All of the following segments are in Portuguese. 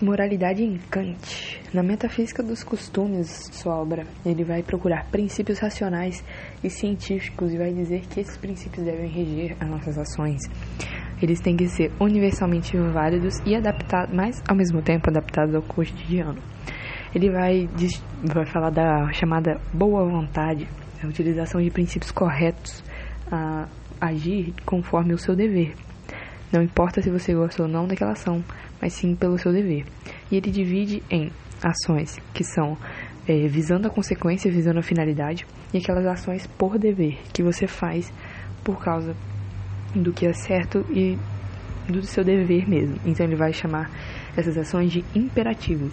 Moralidade em Kant. Na metafísica dos costumes, sua obra, ele vai procurar princípios racionais e científicos e vai dizer que esses princípios devem reger as nossas ações. Eles têm que ser universalmente válidos e adaptados, mas ao mesmo tempo adaptados ao cotidiano. Ele vai, vai falar da chamada boa vontade, a utilização de princípios corretos, a agir conforme o seu dever. Não importa se você gosta ou não daquela ação, mas sim pelo seu dever. E ele divide em ações que são é, visando a consequência, visando a finalidade, e aquelas ações por dever, que você faz por causa do que é certo e do seu dever mesmo. Então ele vai chamar essas ações de imperativos.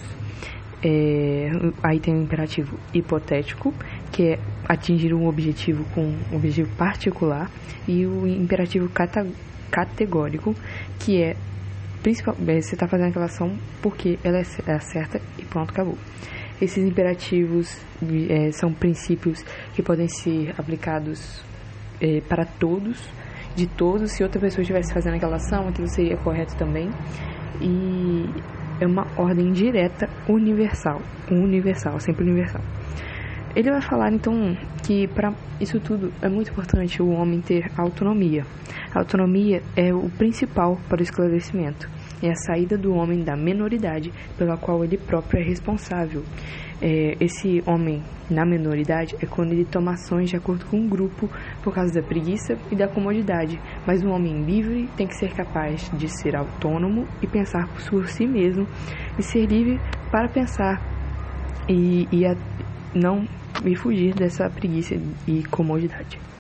É, aí tem o imperativo hipotético, que é atingir um objetivo com um objetivo particular, e o imperativo categórico, que é principal, é, você está fazendo aquela ação porque ela é, é certa e pronto, acabou. Esses imperativos é, são princípios que podem ser aplicados é, para todos, de todos. Se outra pessoa estivesse fazendo aquela ação, aquilo seria correto também. E é uma ordem direta universal, universal, sempre universal. Ele vai falar então que para isso tudo é muito importante o homem ter autonomia. A autonomia é o principal para o esclarecimento. É a saída do homem da menoridade pela qual ele próprio é responsável. É, esse homem na menoridade é quando ele toma ações de acordo com o um grupo por causa da preguiça e da comodidade. Mas um homem livre tem que ser capaz de ser autônomo e pensar por si mesmo e ser livre para pensar e, e a, não e fugir dessa preguiça e comodidade.